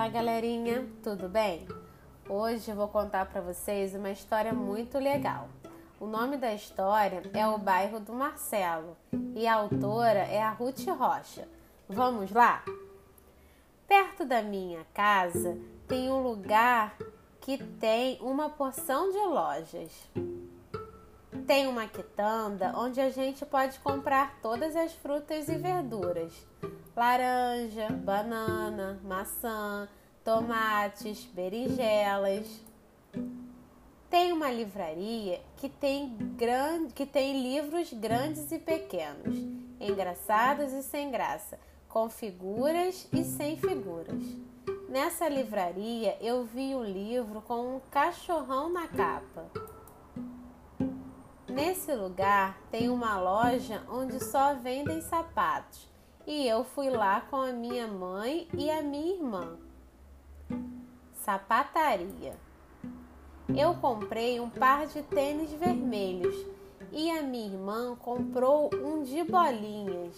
Olá, galerinha, tudo bem? Hoje eu vou contar para vocês uma história muito legal. O nome da história é O Bairro do Marcelo e a autora é a Ruth Rocha. Vamos lá? Perto da minha casa tem um lugar que tem uma porção de lojas. Tem uma quitanda onde a gente pode comprar todas as frutas e verduras: laranja, banana, maçã, tomates, berinjelas. Tem uma livraria que tem, grande, que tem livros grandes e pequenos, engraçados e sem graça, com figuras e sem figuras. Nessa livraria eu vi um livro com um cachorrão na capa. Nesse lugar tem uma loja onde só vendem sapatos e eu fui lá com a minha mãe e a minha irmã. Sapataria. Eu comprei um par de tênis vermelhos e a minha irmã comprou um de bolinhas.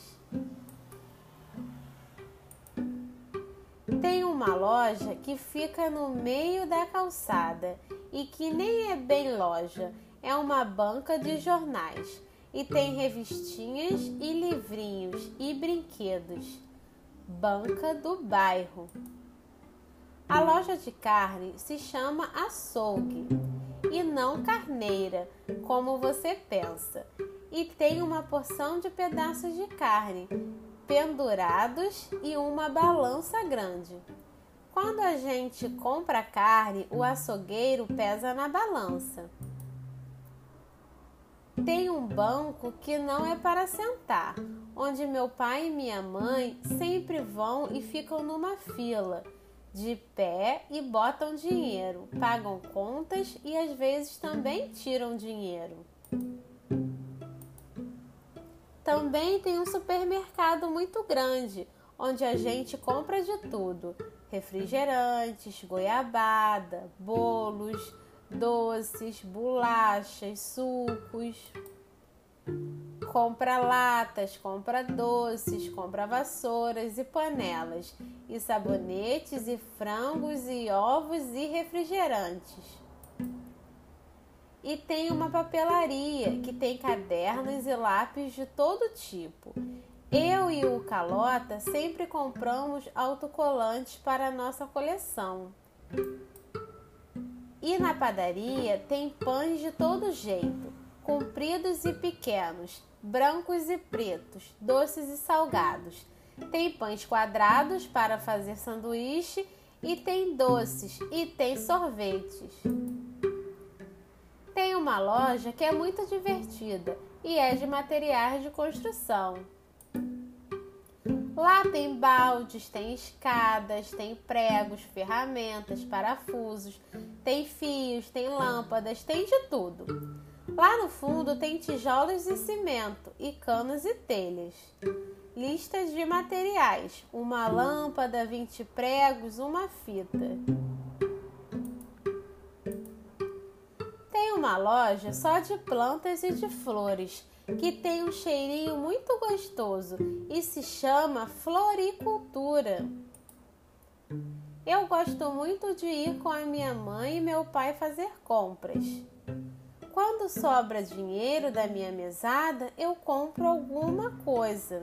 Tem uma loja que fica no meio da calçada e que nem é bem loja, é uma banca de jornais e tem revistinhas e livrinhos e brinquedos. Banca do bairro. A loja de carne se chama açougue e não carneira, como você pensa, e tem uma porção de pedaços de carne pendurados e uma balança grande. Quando a gente compra carne, o açougueiro pesa na balança. Tem um banco que não é para sentar, onde meu pai e minha mãe sempre vão e ficam numa fila, de pé e botam dinheiro, pagam contas e às vezes também tiram dinheiro. Também tem um supermercado muito grande, onde a gente compra de tudo: refrigerantes, goiabada, bolos doces, bolachas, sucos. Compra latas, compra doces, compra vassouras e panelas, e sabonetes, e frangos, e ovos e refrigerantes. E tem uma papelaria que tem cadernos e lápis de todo tipo. Eu e o Calota sempre compramos autocolantes para a nossa coleção. E na padaria tem pães de todo jeito, compridos e pequenos, brancos e pretos, doces e salgados. Tem pães quadrados para fazer sanduíche e tem doces e tem sorvetes. Tem uma loja que é muito divertida e é de materiais de construção. Lá tem baldes, tem escadas, tem pregos, ferramentas, parafusos, tem fios, tem lâmpadas, tem de tudo. Lá no fundo tem tijolos e cimento, e canos e telhas. Listas de materiais: uma lâmpada, 20 pregos, uma fita. Tem uma loja só de plantas e de flores que tem um cheirinho muito gostoso e se chama floricultura. Eu gosto muito de ir com a minha mãe e meu pai fazer compras. Quando sobra dinheiro da minha mesada, eu compro alguma coisa.